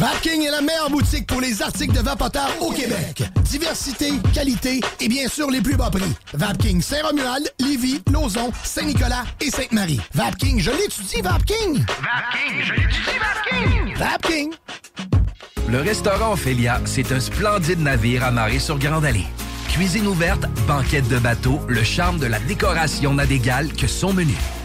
Vapking est la meilleure boutique pour les articles de vapoteurs au Québec. Diversité, qualité et bien sûr les plus bas prix. Vapking Saint-Romuald, Lévis, Lauson, Saint-Nicolas et Sainte-Marie. Vapking, je l'étudie, Vapking! Vapking, je l'étudie, Vapking! Vapking! Le restaurant Ophélia, c'est un splendide navire amarré sur Grande Allée. Cuisine ouverte, banquette de bateau, le charme de la décoration n'a d'égal que son menu.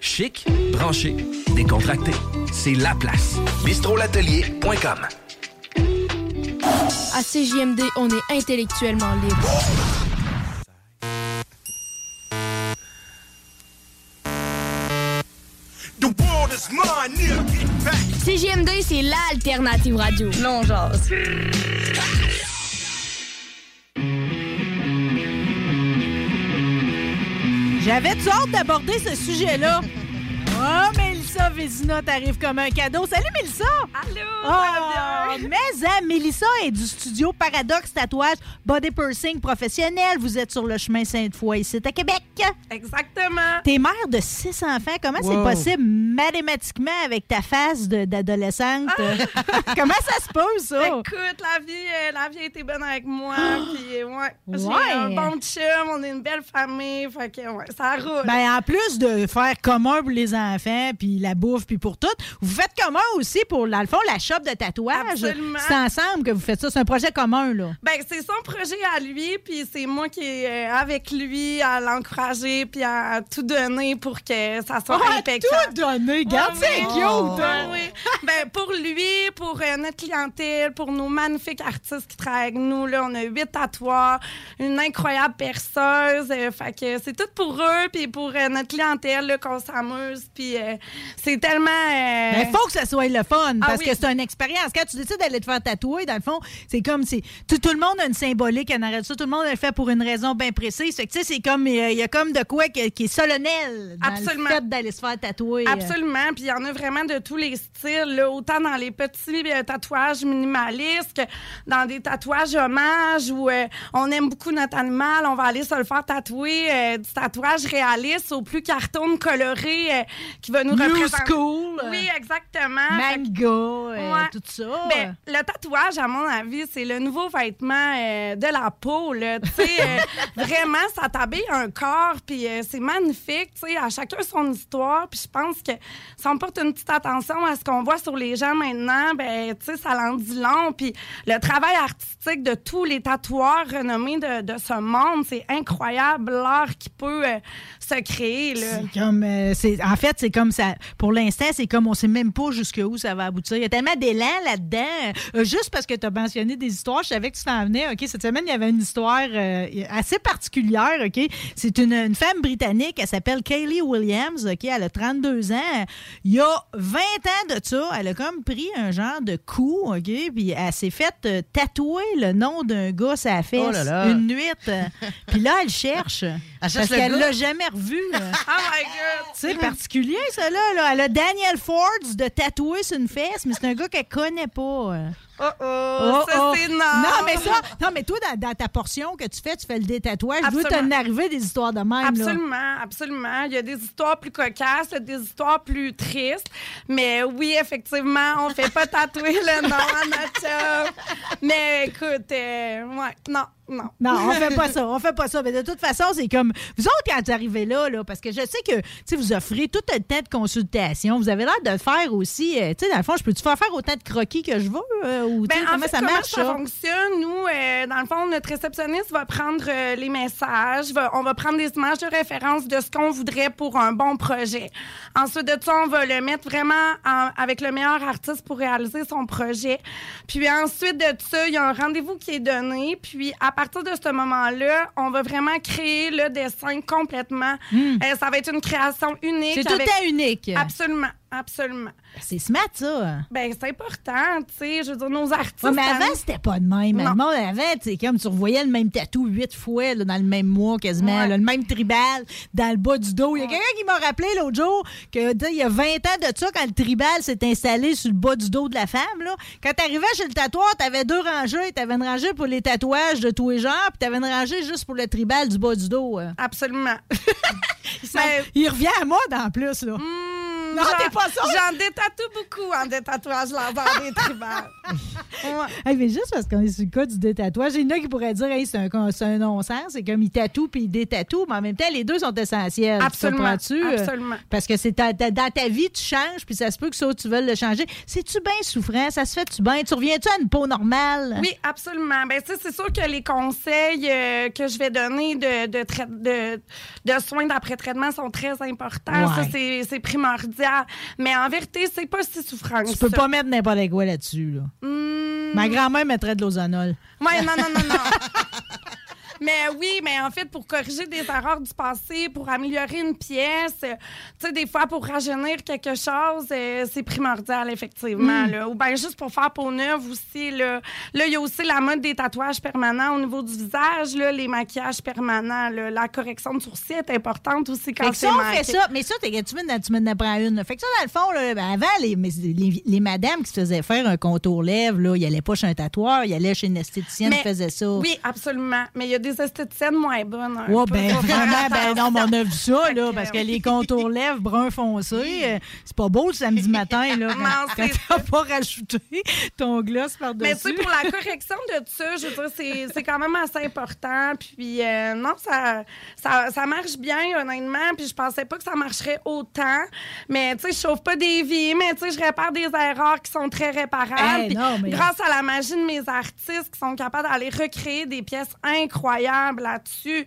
Chic, branché, décontracté. C'est la place. bistrolatelier.com. À CJMD, on est intellectuellement libre. CJMD, c'est l'alternative radio. Non, genre. J'avais-tu hâte d'aborder ce sujet-là? Oh, Mélissa Vézina t'arrive comme un cadeau. Salut, Mélissa! Allô! Oh, mais hein, Mélissa est du studio Paradox Tatouage Body Pursing professionnel. Vous êtes sur le chemin Sainte-Foy, ici à Québec. Exactement. T'es mère de six enfants. Comment c'est possible mathématiquement avec ta face d'adolescente? Comment ça se peut, ça? Écoute, la vie, euh, la vie a été bonne avec moi. puis, euh, ouais, J'ai Ouais. un bon chum, on est une belle famille. Fait que, ouais, ça roule. Ben, en plus de faire commun pour les enfants, puis la bouffe, puis pour tout. Vous faites commun aussi pour, dans le fond, la shop de tatouage? Absolument. C'est ensemble que vous faites ça. C'est un projet commun, là. Ben, c'est son projet à lui, puis c'est moi qui est euh, avec lui à l'encourager, puis à tout donner pour que ça soit Ah, impeccable. tout donner, garde, Ouais, c'est oui. cute. Ouais, oui. Ben, pour lui, pour euh, notre clientèle, pour nos magnifiques artistes qui travaillent avec nous, là, on a huit tatoueurs, une incroyable perceuse. euh, fait que c'est tout pour eux, puis pour euh, notre clientèle, là, qu'on s'amuse, puis euh, c'est tellement... euh, Mais il faut que ça soit le fun Ah parce oui. que c'est une expérience. Quand tu décides d'aller te faire tatouer, dans le fond, c'est comme si tout, tout le monde a une symbolique en arrêt de ça. Tout le monde le fait pour une raison bien précise. Fait que, tu sais, c'est comme euh, il y a comme de quoi qui, qui est solennel dans Absolument. le fait d'aller se faire tatouer. Absolument. Puis il y en a vraiment de tous les styles, là, autant dans les petits euh, tatouages minimalistes que dans des tatouages hommages où euh, on aime beaucoup notre animal, on va aller se le faire tatouer, euh, du tatouage réaliste au plus carton coloré euh, qui va nous représenter. School. Oui, exactement. Fait Manga, euh, Ouais. tout ça. Ben, le tatouage, à mon avis, c'est le nouveau vêtement euh, de la peau. Là. Euh, vraiment, ça t'habille un corps, puis euh, c'est magnifique. Tu sais, à chacun son histoire. Puis je pense que si on porte une petite attention à ce qu'on voit sur les gens maintenant, ben, ça l'en dit long. Puis le travail artistique de tous les tatoueurs renommés de, de ce monde, c'est incroyable l'art qui peut se créer. Là. C'est comme, euh, c'est, en fait, c'est comme ça. Pour l'instant, c'est comme on sait même pas jusqu'où ça va aboutir. Il y a tellement d'élan là-dedans. Euh, juste parce que tu as mentionné des histoires, je savais que tu t'en venais. OK, cette semaine, il y avait une histoire euh, assez particulière. OK, c'est une, une femme britannique. Elle s'appelle Kaylee Williams. OK, elle a 32 ans. Il y a 20 ans de ça, elle a comme pris un genre de coup. OK, puis elle s'est faite euh, tatouer le nom d'un gars sur la fesse Oh là là. une nuit. Puis là, elle cherche. cherche parce le qu'elle gars? l'a jamais revu. Oh my God! C'est particulier, ça, là, là. Elle a Daniel Ford de tatouer sur une fesse, mais c'est un gars qu'elle connaît pas. Oh, oh, ça, oh. c'est non. Non, mais ça, non, mais toi, dans, dans ta portion que tu fais, tu fais le détatouage. Je veux t'en arriver des histoires de même. là. Absolument, absolument. Il y a des histoires plus cocasses, il y a des histoires plus tristes. Mais oui, effectivement, on fait pas tatouer le nom à notre chum. Mais écoute, euh, ouais, non, non. Non, on fait pas ça, on fait pas ça. Mais de toute façon, c'est comme vous autres quand vous arrivez là, là, parce que je sais que vous offrez tout un temps de consultation. Vous avez l'air de faire aussi, euh, tu sais, dans le fond, je peux-tu faire faire autant de croquis que je veux euh, ou Ben, en comment fait, ça comment marche ça ça? fonctionne? Nous, euh, dans le fond, notre réceptionniste va prendre euh, les messages, va- on va prendre des images de référence de ce qu'on voudrait pour un bon projet. Ensuite de ça, on va le mettre vraiment en- avec le meilleur artiste pour réaliser son projet. Puis ensuite de ça, il y a un rendez-vous qui est donné. Puis à partir de ce moment-là, on va vraiment créer le dessin complètement. Euh, ça va être une création unique. Hmm. C'est tout avec- temps unique. Absolument, absolument. C'est smart, ça. Ben, c'est important, tu sais. Je veux dire, nos artistes. Ouais, mais avant, nous- c'était pas de même. Non. Le monde avant, tu sais, comme tu revoyais le même tatou huit fois là, dans le même mois quasiment, Ouais. là, le même tribal dans le bas du dos. Il y a quelqu'un qui m'a rappelé l'autre jour que il y a 20 ans de ça, quand le tribal s'est installé sur le bas du dos de la femme, là, quand t'arrivais chez le tatoueur, t'avais deux rangées. T'avais une rangée pour les tatouages de tous les genres, puis t'avais une rangée juste pour le tribal du bas du dos. euh. Absolument. Il revient à mode en plus, là. Non, J'en- t'es pas? J'en détatoue beaucoup en détatouage laser des tribales. Ouais. Hey, mais juste parce qu'on est sur le cas du détatouage, il y en a qui pourraient dire hey, c'est un, con- c'est un non-sens, c'est comme ils tatouent puis ils détatouent, mais en même temps, les deux sont essentiels. Absolument? Euh, absolument. Parce que c'est ta- ta- dans ta vie, tu changes, puis ça se peut que ça, tu veux le changer. C'est-tu bien souffrant? Ça se fait-tu bien? Tu reviens-tu à une peau normale? Oui, absolument. Ben, c'est sûr que les conseils euh, que je vais donner de, de, trai- de, de soins d'après-traitement sont très importants. Ça, Ouais. c'est primordial. Mais en vérité, c'est pas si souffrant que Tu peux ça. pas mettre n'importe quoi là-dessus. Là. Hmm. Ma grand-mère mettrait de l'ozonol. Ouais, non, non, non, non. Mais oui, mais en fait, pour corriger des erreurs du passé, pour améliorer une pièce, euh, tu sais, des fois, pour rajeunir quelque chose, euh, c'est primordial, effectivement. Mm. Là. Ou bien juste pour faire peau neuve aussi. Là, Là, il y a aussi la mode des tatouages permanents au niveau du visage, là, les maquillages permanents. là. La correction de sourcils est importante aussi quand Fait que c'est fait ça. Mais ça, tu me, tu me apprends une. là. Fait que ça, dans le fond, là, ben, avant, les, mais les, les madames qui se faisaient faire un contour lèvres, là, ils allaient pas chez un tatoueur, ils allaient chez une esthéticienne qui faisait ça. Oui, absolument. Mais il y a des des esthéticiennes moins bonnes. ben Faut faire vraiment, ben non, mais on a vu ça, là, parce que oui. les contours lèvres brun foncé, euh, c'est pas beau le samedi matin, là, quand, quand t'as pas rajouté ton gloss par-dessus. Mais tu sais, pour la correction de ça, je veux dire, c'est, quand même assez important. Puis euh, non, ça, ça, ça marche bien, honnêtement. Puis je pensais pas que ça marcherait autant. Mais tu sais, je sauve pas des vies, mais tu sais, je répare des erreurs qui sont très réparables. Hey, Puis non, mais- grâce à la magie de mes artistes qui sont capables d'aller recréer des pièces incroyables là-dessus.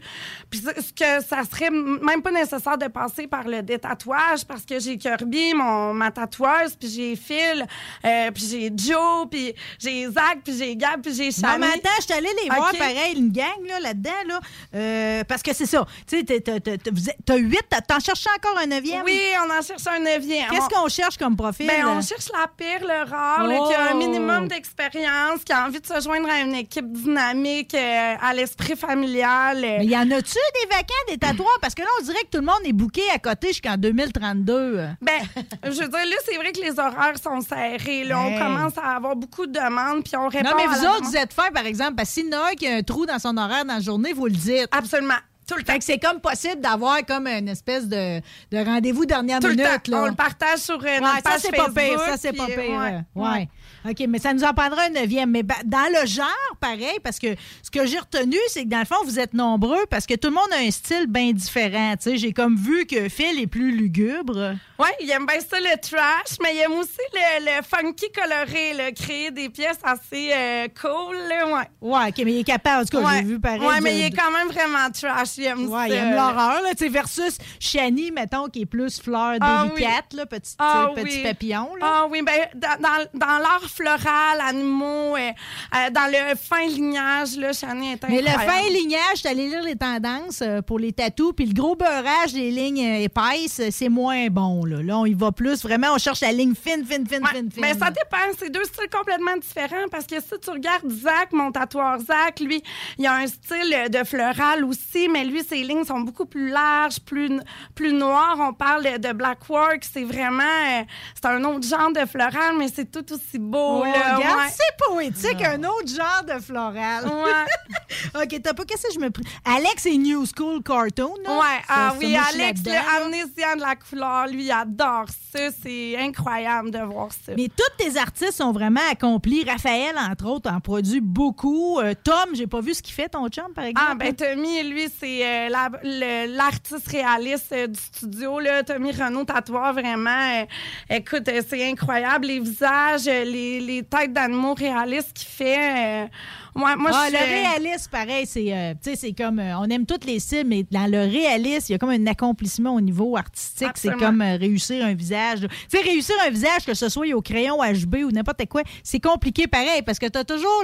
Puis ce que ça serait même pas nécessaire de passer par le détatouage parce que j'ai Kirby, mon, ma tatoueuse, puis j'ai Phil, euh, puis j'ai Joe, puis j'ai Zach, puis j'ai Gab, puis j'ai Non, Shani. mais attends, je suis allée les voir Ok. pareil, une gang là, là-dedans, là, euh, parce que c'est ça. Tu sais, t'as- huit, t'en cherches encore un neuvième? Oui, on en cherche un neuvième. Qu'est-ce On- qu'on cherche comme profil? Ben, on cherche la pire, le rare, là, qui a un Oh! minimum d'expérience, qui a envie de se joindre à une équipe dynamique, euh, à l'esprit familial. euh. Y en a-tu des vacants, des tatoueurs? Parce que là, on dirait que tout le monde est booké à côté jusqu'en 2032. Ben, je veux dire, là, c'est vrai que les horaires sont serrés. Là. Hey. On commence à avoir beaucoup de demandes, puis on répond Non, mais vous autres, demande. vous êtes faits, par exemple, parce que s'il y en a un qui a un trou dans son horaire dans la journée, vous le dites. Absolument. Tout le temps. Fait que c'est comme possible d'avoir comme une espèce de, de rendez-vous dernière Tout le minute. temps. là. On le partage sur euh, Ouais, notre ça, page c'est pas pire. Ça, c'est pas pire. ouais. euh, ouais. OK, mais ça nous en prendra un neuvième. Mais dans le genre, pareil, parce que ce que j'ai retenu, c'est que dans le fond, vous êtes nombreux parce que tout le monde a un style bien différent. Tu sais, j'ai comme vu que Phil est plus lugubre. Oui, il aime bien ça, le trash, mais il aime aussi le, le funky coloré, là, créer des pièces assez euh, cool. Là, ouais. Ouais, OK, mais il est capable. En tout cas, ouais. j'ai vu pareil. Ouais, mais de- il est quand même vraiment trash. Il aime Ouais, ça. il aime l'horreur, là, tu sais, versus Shani, mettons, qui est plus fleur Ah délicate, oui. là, petit, Ah petit oui. papillon, là. Ah oui, ben, dans, dans, dans l'art floral, animaux, euh, euh, dans le fin lignage, là, Chani est Mais le incroyable. fin lignage, allée lire les tendances euh, pour les tatous, puis le gros beurrage des lignes épaisses, c'est moins bon. Là. là, on y va plus. Vraiment, on cherche la ligne fine, fine, fine, Ouais, fine, fine. Mais ça dépend. C'est deux styles complètement différents parce que si tu regardes Zach, mon tatoueur Zach, lui, il a un style de floral aussi, mais lui, ses lignes sont beaucoup plus larges, plus, plus noires. On parle de, black work. C'est vraiment. c'est un autre genre de floral, mais c'est tout aussi beau. Oh, là, regarde, ouais. c'est poétique, un autre genre de floral. Ouais. OK, t'as pas qu'est-ce que je me prie. Alex est New School Cartoon, là. Ouais, Ça, ah ça, oui, je suis Alex, le amnésien de la couleur, lui, il adore ça. C'est incroyable de voir ça. Mais tous tes artistes sont vraiment accomplis. Raphaël, entre autres, en produit beaucoup. Euh, Tom, j'ai pas vu ce qu'il fait, ton chum, par exemple? Ah, ben Tommy, lui, c'est euh, la- l'artiste réaliste euh, du studio. Là. Tommy Renault Tatoueur, vraiment. écoute, c'est incroyable. Les visages, euh, les, les têtes d'animaux réalistes qu'il fait. euh, moi, moi, ah, je le réalisme, pareil, c'est, euh, c'est comme, euh, on aime toutes les styles, mais dans le réalisme, il y a comme un accomplissement au niveau artistique. C'est comme euh, réussir un visage. Tu sais, réussir un visage, que ce soit au crayon HB ou n'importe quoi, c'est compliqué pareil, parce que tu as toujours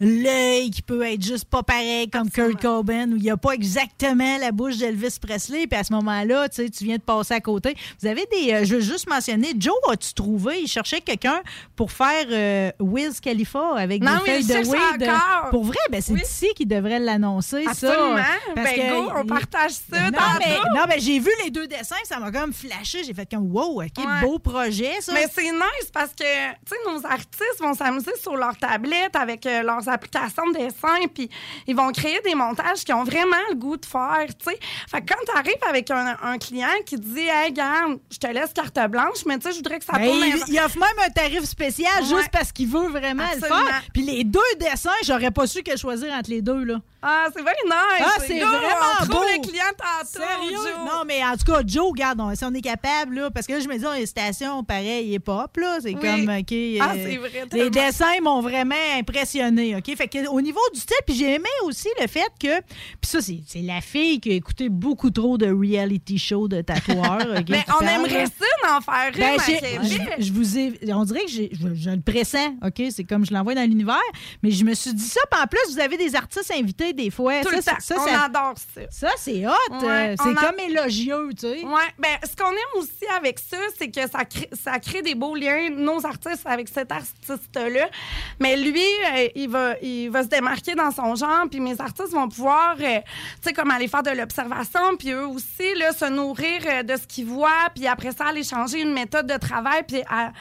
l'œil qui peut être juste pas pareil, comme Kurt Cobain, où il n'y a pas exactement la bouche d'Elvis Presley, puis à ce moment-là, tu sais, tu viens de passer à côté. Vous avez des, euh, je veux juste mentionner, Joe, as-tu trouvé, il cherchait quelqu'un pour faire Wiz Khalifa avec Non, des feuilles il de weed? Pour vrai, ben c'est ici qu'il devrait l'annoncer, ça. Absolument. Parce Ben, que- go, on partage ça Non, mais, non, mais j'ai vu les deux dessins, ça m'a comme flashé. J'ai fait comme, wow, OK, Ouais. beau projet, ça. Mais c'est nice parce que, tu sais, nos artistes vont s'amuser sur leur tablette avec euh, leurs applications de dessin, puis ils vont créer des montages qui ont vraiment le goût de faire, tu sais. Fait que quand tu arrives avec un, un client qui dit, hey, regarde, je te laisse carte blanche, mais tu sais, je voudrais que ça Ben, tourne. il, il offre même un tarif spécial Ouais. juste parce qu'il veut vraiment le faire. Puis les deux dessins, j'aurais pas su quel choisir entre les deux, là. Ah, c'est bien nice. Ah, c'est Go, vraiment on trouve beau. le client tantôt. Sérieux? Joe. Non, mais en tout cas, Joe, regarde, on- si on est capable, là, parce que là, je me dis, on a une station pareil et pop, là. C'est Oui. comme, OK. euh, Ah, c'est vrai, Les tellement. dessins m'ont vraiment impressionné, OK? Fait que au niveau du style, puis j'ai aimé aussi le fait que. Puis ça, c'est c'est la fille qui a écouté beaucoup trop de reality show de tatoueurs. OK, Mais qui on parle, aimerait ça d'en faire une Ben, à j'ai- Québec. je, je vous ai, on dirait que j'ai- je, je le pressens, OK? C'est comme je l'envoie dans l'univers. Mais je me suis dit ça. Puis en plus, vous avez des artistes invités des fois. Tout ça, le temps. ça, on ça- adore ça. ça, c'est hot. Ouais, euh, c'est a- comme élogieux, tu sais. Ouais, ben ce qu'on aime aussi avec ça, c'est que ça crée, ça crée des beaux liens, nos artistes avec cet artiste-là. Mais lui, euh, il va, il va se démarquer dans son genre, puis mes artistes vont pouvoir, euh, tu sais, comme aller faire de l'observation, puis eux aussi là, se nourrir de ce qu'ils voient, puis après ça aller changer une méthode de travail, puis à-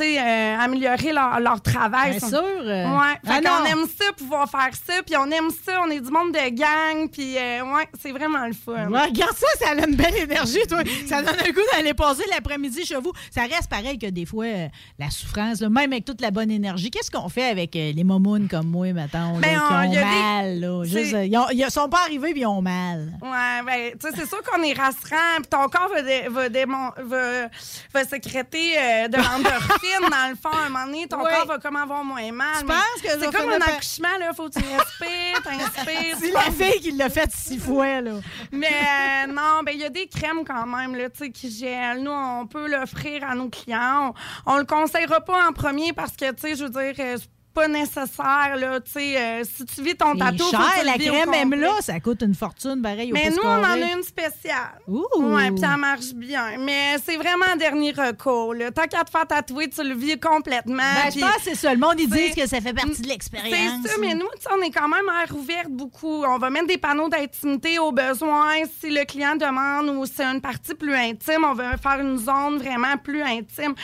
euh, améliorer leur, leur travail. Bien Ça- sûr, euh. Ouais. Ah Fait non. aime ça, pouvoir faire ça, puis on aime ça, on est du monde de gang, puis euh, ouais, c'est vraiment le fun. Ouais, regarde ça, ça a une belle énergie, toi. Ça donne un goût d'aller passer l'après-midi chez vous. Ça reste pareil que des fois, euh, la souffrance, là, même avec toute la bonne énergie. Qu'est-ce qu'on fait avec euh, les momounes comme moi, là, Ben, qui on- ont des- mal? là? c'est- Juste, ils, ont- ils sont pas arrivés puis ils ont mal. Ouais, ben, tu sais, c'est sûr qu'on est rassurant, puis ton corps va, dé- va, démon- va, va sécréter de l'endorphine, dans le fond, à un moment donné, ton Oui. corps va comme avoir moins mal. Tu penses que C'est comme un accouchement, là, faut que tu respires, t'inspires. C'est la fille qui l'a fait six fois, là. Mais euh, non, ben il y a des crèmes quand même là, tu sais, qui gèlent. Nous, on peut l'offrir à nos clients. On, on le conseillera pas en premier parce que, tu sais, je veux dire, euh, pas nécessaire, là, tu sais, euh, si tu vis ton tatou, cher, la crème, même là, ça coûte une fortune, pareil, au Mais nous, on en a une spéciale. Ouh. Ouais, puis elle marche bien. Mais c'est vraiment un dernier recours. Là. Tant qu'à te faire tatouer, tu le vis complètement. Ben, je puis- pense que c'est ça. Le monde, ils disent que ça fait partie de l'expérience. c'est ça, mais nous, on est quand même air ouverte beaucoup. On va mettre des panneaux d'intimité au besoin. Si le client demande ou c'est une partie plus intime, on va faire une zone vraiment plus intime.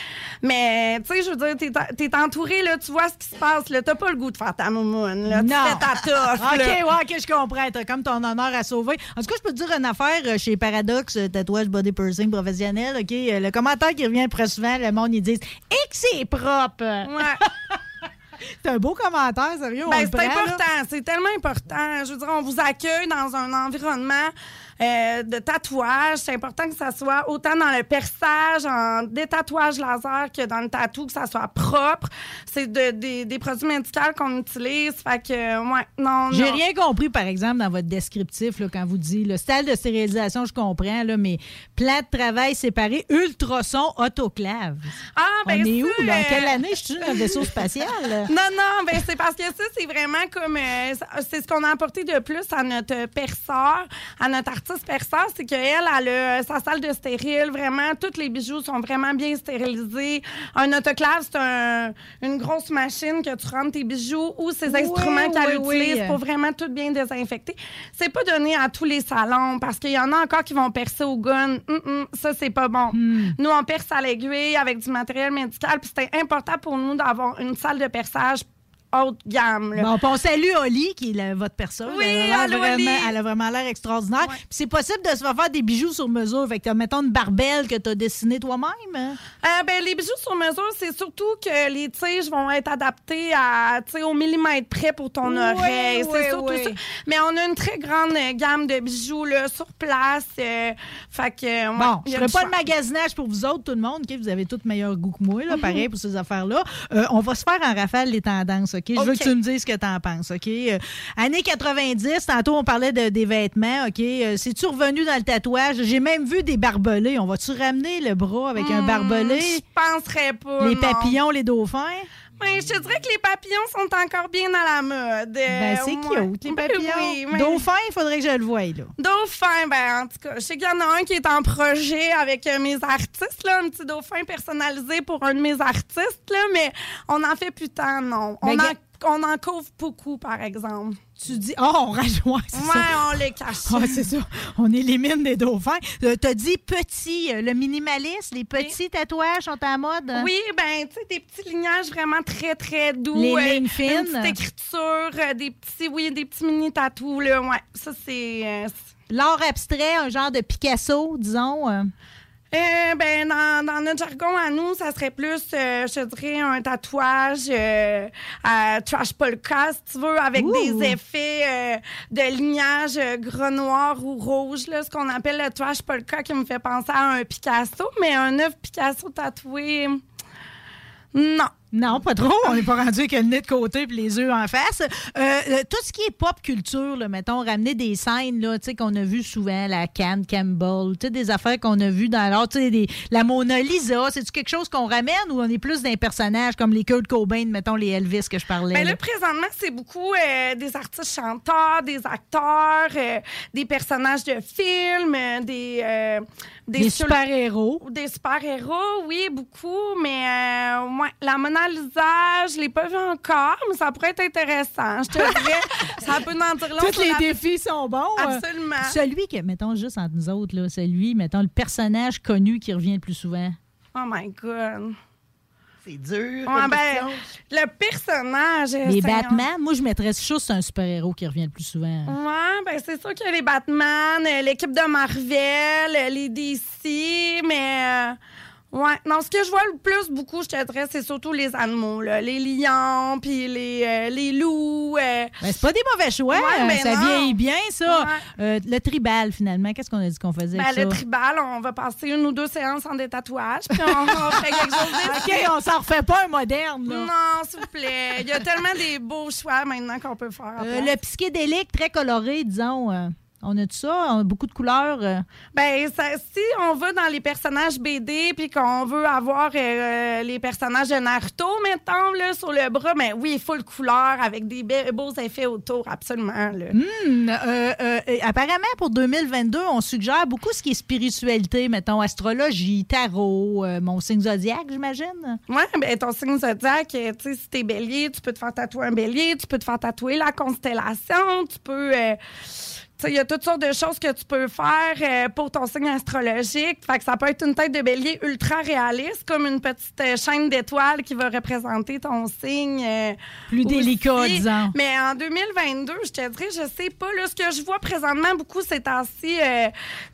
Mais, tu sais, je veux dire, t'es, t'es entouré, là, tu vois ce qui se passe. Là, t'as pas le goût de faire ta moumoune. Là. Tu Non. fais ta toffe. OK, ouais, OK, je comprends. T'as comme ton honneur à sauver. En tout cas, je peux te dire une affaire euh, chez Paradox, euh, tatouage body piercing professionnel. OK, euh, le commentaire qui revient très souvent, le monde, ils disent « Et que c'est propre! Ouais. C'est un beau commentaire, sérieux. Ben, c'est important, c'est tellement important. Je veux dire, on vous accueille dans un environnement euh, de tatouage. C'est important que ça soit autant dans le perçage, en détatouage laser que dans le tatou, que ça soit propre. C'est de- des- des produits médicaux qu'on utilise. Fait que, ouais, non, J'ai rien compris, par exemple, dans votre descriptif, là, quand vous dites le style de stérilisation, je comprends, là, mais plan de travail séparé, ultrason, autoclave. Ah, ben On est où? En euh, quelle année? Je suis dans un vaisseau spatial? Non, non, ben c'est parce que ça, c'est vraiment comme. euh, c'est ce qu'on a apporté de plus à notre perceur, à notre artiste perceur, c'est qu'elle, elle a sa salle de stérile. Vraiment, tous les bijoux sont vraiment bien stérilisés. Un autoclave, c'est un- une grosse machine que tu rentres tes bijoux ou Oui, instruments qu'elle oui, utilise oui. pour vraiment tout bien désinfecter. C'est pas donné à tous les salons parce qu'il y en a encore qui vont percer au gun. Hum, hum, ça, c'est pas bon. Hmm. Nous, on perce à l'aiguille avec du matériel médical. Puis c'était important pour nous d'avoir une salle de perçage haute gamme. là. Bon, on salue Oli, qui est la- votre personne. Oui, elle, a vraiment, Oli. elle a vraiment l'air extraordinaire. Puis c'est possible de se faire faire des bijoux sur mesure. Fait que mettons, une barbelle que tu as dessinée toi-même. hein? Euh, ben, les bijoux sur mesure, c'est surtout que les tiges vont être adaptées à, au millimètre près pour ton Oui, oreille. oui, c'est surtout oui. ça. Mais on a une très grande euh, gamme de bijoux là, sur place. euh, fait que, ouais, Bon, il je ferai pas le magasinage pour vous autres, tout le monde. Vous avez tout meilleur goût que moi, là, pareil, pour ces affaires-là. Euh, on va se faire en rafale les tendances, OK? Je veux que tu me dises ce que tu en penses, OK? Euh, années 90, tantôt, on parlait de- des vêtements, OK? Euh, C'est-tu revenu dans le tatouage? J'ai même vu des barbelés. On va-tu ramener le bras avec un Hmm, barbelé? Je penserais pas. Les non. papillons, les dauphins? Ben, je te dirais que les papillons sont encore bien à la mode. Euh, Ben, c'est cute, les papillons. oui, mais- Dauphin, il faudrait que je le voie, là. Dauphin, ben en tout cas, je sais qu'il y en a un qui est en projet avec euh, mes artistes, là, un petit dauphin personnalisé pour un de mes artistes, là, mais on en fait plus tant, non. Ben, on, en, on en couvre beaucoup, par exemple. Tu dis, oh, on rajoute, c'est Ouais, ça. on les cache. Ah, c'est ça. On élimine des dauphins. Euh, T'as dit petit, euh, le minimaliste, les petits tatouages sont à la mode? hein? Oui, ben, tu sais, des petits lignages vraiment très, très doux. Les euh, lignes fines? Une petite écriture, euh, des petits, oui, des petits mini-tatous, là, ouais. Ça, c'est... L'art abstrait, un genre de Picasso, disons. Euh. Ben, dans, dans notre jargon à nous, ça serait plus, euh, je dirais, un tatouage euh, à trash polka, si tu veux, avec Ouh. des effets de lignage gras noir ou rouge, là, ce qu'on appelle le trash polka, qui me fait penser à un Picasso, mais un œuf Picasso tatoué, non. Non, pas trop. On n'est pas rendu avec le nez de côté et les yeux en face. Euh, euh, tout ce qui est pop culture, là, mettons, ramener des scènes là, tu sais, qu'on a vues souvent, la Cannes Campbell, des affaires qu'on a vues dans l'art, tu sais, des- la Mona Lisa, c'est-tu quelque chose qu'on ramène ou on est plus d'un personnage comme les Kurt Cobain, mettons, les Elvis que je parlais? Ben là? là, présentement, c'est beaucoup euh, des artistes chanteurs, des acteurs, euh, des personnages de films, des... Des super-héros. Des super-héros, oui, beaucoup, mais la Mona Lisa, je l'ai pas vu encore, mais ça pourrait être intéressant. Je te dirais, ça peut en dire long Tous les la- défis sont bons. euh. Absolument. Celui que, mettons, juste entre nous autres, là, celui, mettons, le personnage connu qui revient le plus souvent. Oh my God. C'est dur. Ouais, ben, le personnage. Les Seigneur. Batman, moi, je mettrais juste c'est un super-héros qui revient le plus souvent. Ouais, ben c'est sûr qu'il y a les Batman, euh, l'équipe de Marvel, euh, les DC, mais. euh, Ouais, non, ce que je vois le plus beaucoup, je te dirais, c'est surtout les animaux, là. Les lions, puis les, euh, les loups. euh. Ben, c'est pas des mauvais choix. Ouais, ben ça non. vieillit bien, ça. Ouais. Euh, le tribal, finalement, qu'est-ce qu'on a dit qu'on faisait Ben, avec le ça? tribal, on va passer une ou deux séances en des tatouages, puis on va faire quelque chose de OK, on s'en refait pas un moderne, là. Non, s'il vous plaît. Il y a tellement des beaux choix maintenant qu'on peut faire. Euh, le psychédélique, très coloré, disons. Euh, on a tout ça, on a beaucoup de couleurs. euh. Ben, ça- si on va dans les personnages BD puis qu'on veut avoir euh, les personnages de Naruto, mettons, là, sur le bras, ben oui, il faut le couleur avec des be- beaux effets autour, absolument. Là. Hmm, euh, euh, euh, apparemment, pour 2022, on suggère beaucoup ce qui est spiritualité, mettons, astrologie, tarot, euh, mon signe zodiaque, j'imagine. Oui, ben ton signe zodiaque, euh, tu sais, si t'es bélier, tu peux te faire tatouer un bélier, tu peux te faire tatouer la constellation, tu peux... il y a toutes sortes de choses que tu peux faire euh, pour ton signe astrologique. Fait que ça peut être une tête de bélier ultra réaliste, comme une petite euh, chaîne d'étoiles qui va représenter ton signe. euh, Plus délicat, disons. Mais en 2022, je te dirais, je sais pas. Là, ce que je vois présentement beaucoup ces temps-ci,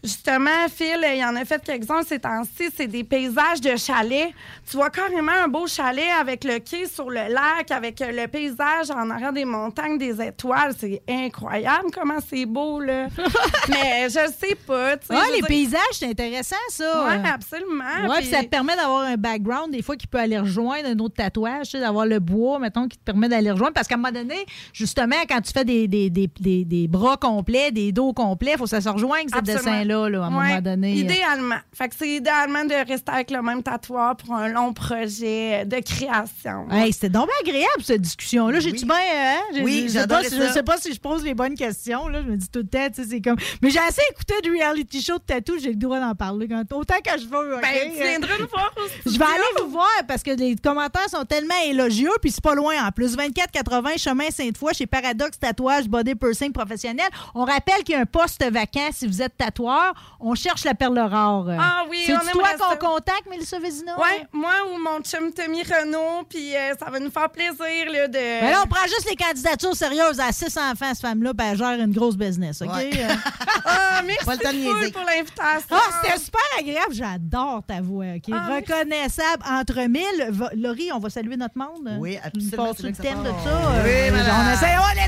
justement, Phil, il y en a fait quelques-uns ces temps-ci, c'est des paysages de chalets. Tu vois carrément un beau chalet avec le quai sur le lac, avec le paysage en arrière des montagnes, des étoiles. C'est incroyable comment c'est beau, là. Mais je sais pas. tu sais, je veux les dire- paysages, c'est intéressant, ça. Ouais, absolument. Ouais, puis Puis- ça te permet d'avoir un background, des fois, qui peut aller rejoindre un autre tatouage, tu sais, d'avoir le bois, mettons, qui te permet d'aller rejoindre. Parce qu'à un moment donné, justement, quand tu fais des, des, des, des, des bras complets, des dos complets, il faut que ça se rejoigne, ce dessin-là, là, à un Ouais, moment donné. Idéalement. Fait que c'est idéalement de rester avec le même tatoueur pour un long projet de création. Hey, c'était donc bien agréable, cette discussion-là. J'ai-tu bien. hein? Oui, ça. Je sais pas si je pose les bonnes questions. Là. Je me dis tout le temps, tu sais, c'est comme. Mais j'ai assez écouté de reality show de tatou, j'ai le droit d'en parler quand... autant que je veux. Ben, tu viendras nous voir Je vais aller vous voir parce que les commentaires sont tellement élogieux, puis c'est pas loin en plus. 2480 chemin Sainte-Foy chez Paradox Tatouage Body Pursing Professionnel. On rappelle qu'il y a un poste vacant si vous êtes tatoueur. On cherche la perle rare. Ah oui, C'est on toi qu'on contacte, Mélissa Vézina? Ouais, moi ou mon chum Tommy Renault, puis euh, ça va nous faire plaisir là, de. Ben là, on prend juste les candidatures sérieuses à six enfants, cette femme-là, puis elle gère une grosse business, OK? Ouais. Euh, Ah, merci Pas le temps de full niaiser. pour l'invitation. Ah, c'était super agréable. J'adore ta voix, OK? Ah, merci. Reconnaissable entre mille. Va- Laurie, on va saluer notre monde? Oui, absolument, c'est là le thème de ça? Oui, Euh, madame. On essaie. Oh, la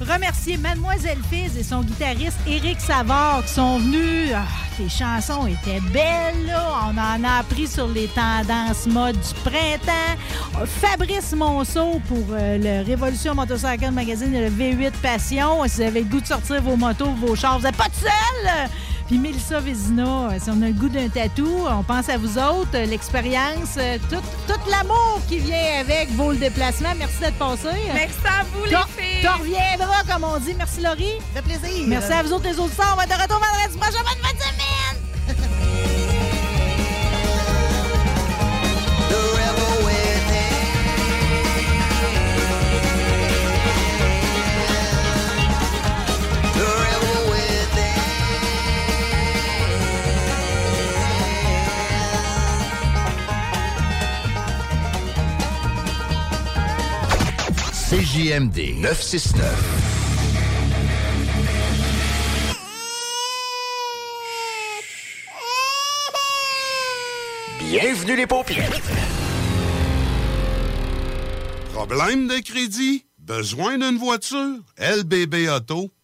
Remercier Mademoiselle Fizz et son guitariste Éric Savard qui sont venus. Ah, les chansons étaient belles, là. On en a appris sur les tendances mode du printemps. Euh, Fabrice Monceau pour euh, le Révolution Motorcycle Magazine et le V8 Passion. Si vous avez le goût de sortir vos motos, vos chars, vous n'êtes pas tout seul! Puis Mélissa Vézina, euh, si on a le goût d'un tatou, on pense à vous autres, euh, l'expérience, euh, tout, tout l'amour qui vient avec vaut le déplacement. Merci d'être passé. Merci à vous, les filles. Reviendras, comme on dit. Merci, Laurie. Ça fait plaisir. Merci à vous autres, les autres. On va être de retour vendredi prochain. Bonne fin de semaine! CJMD 969. Bienvenue les paupières. Problème de crédit? Besoin d'une voiture? lbbauto.com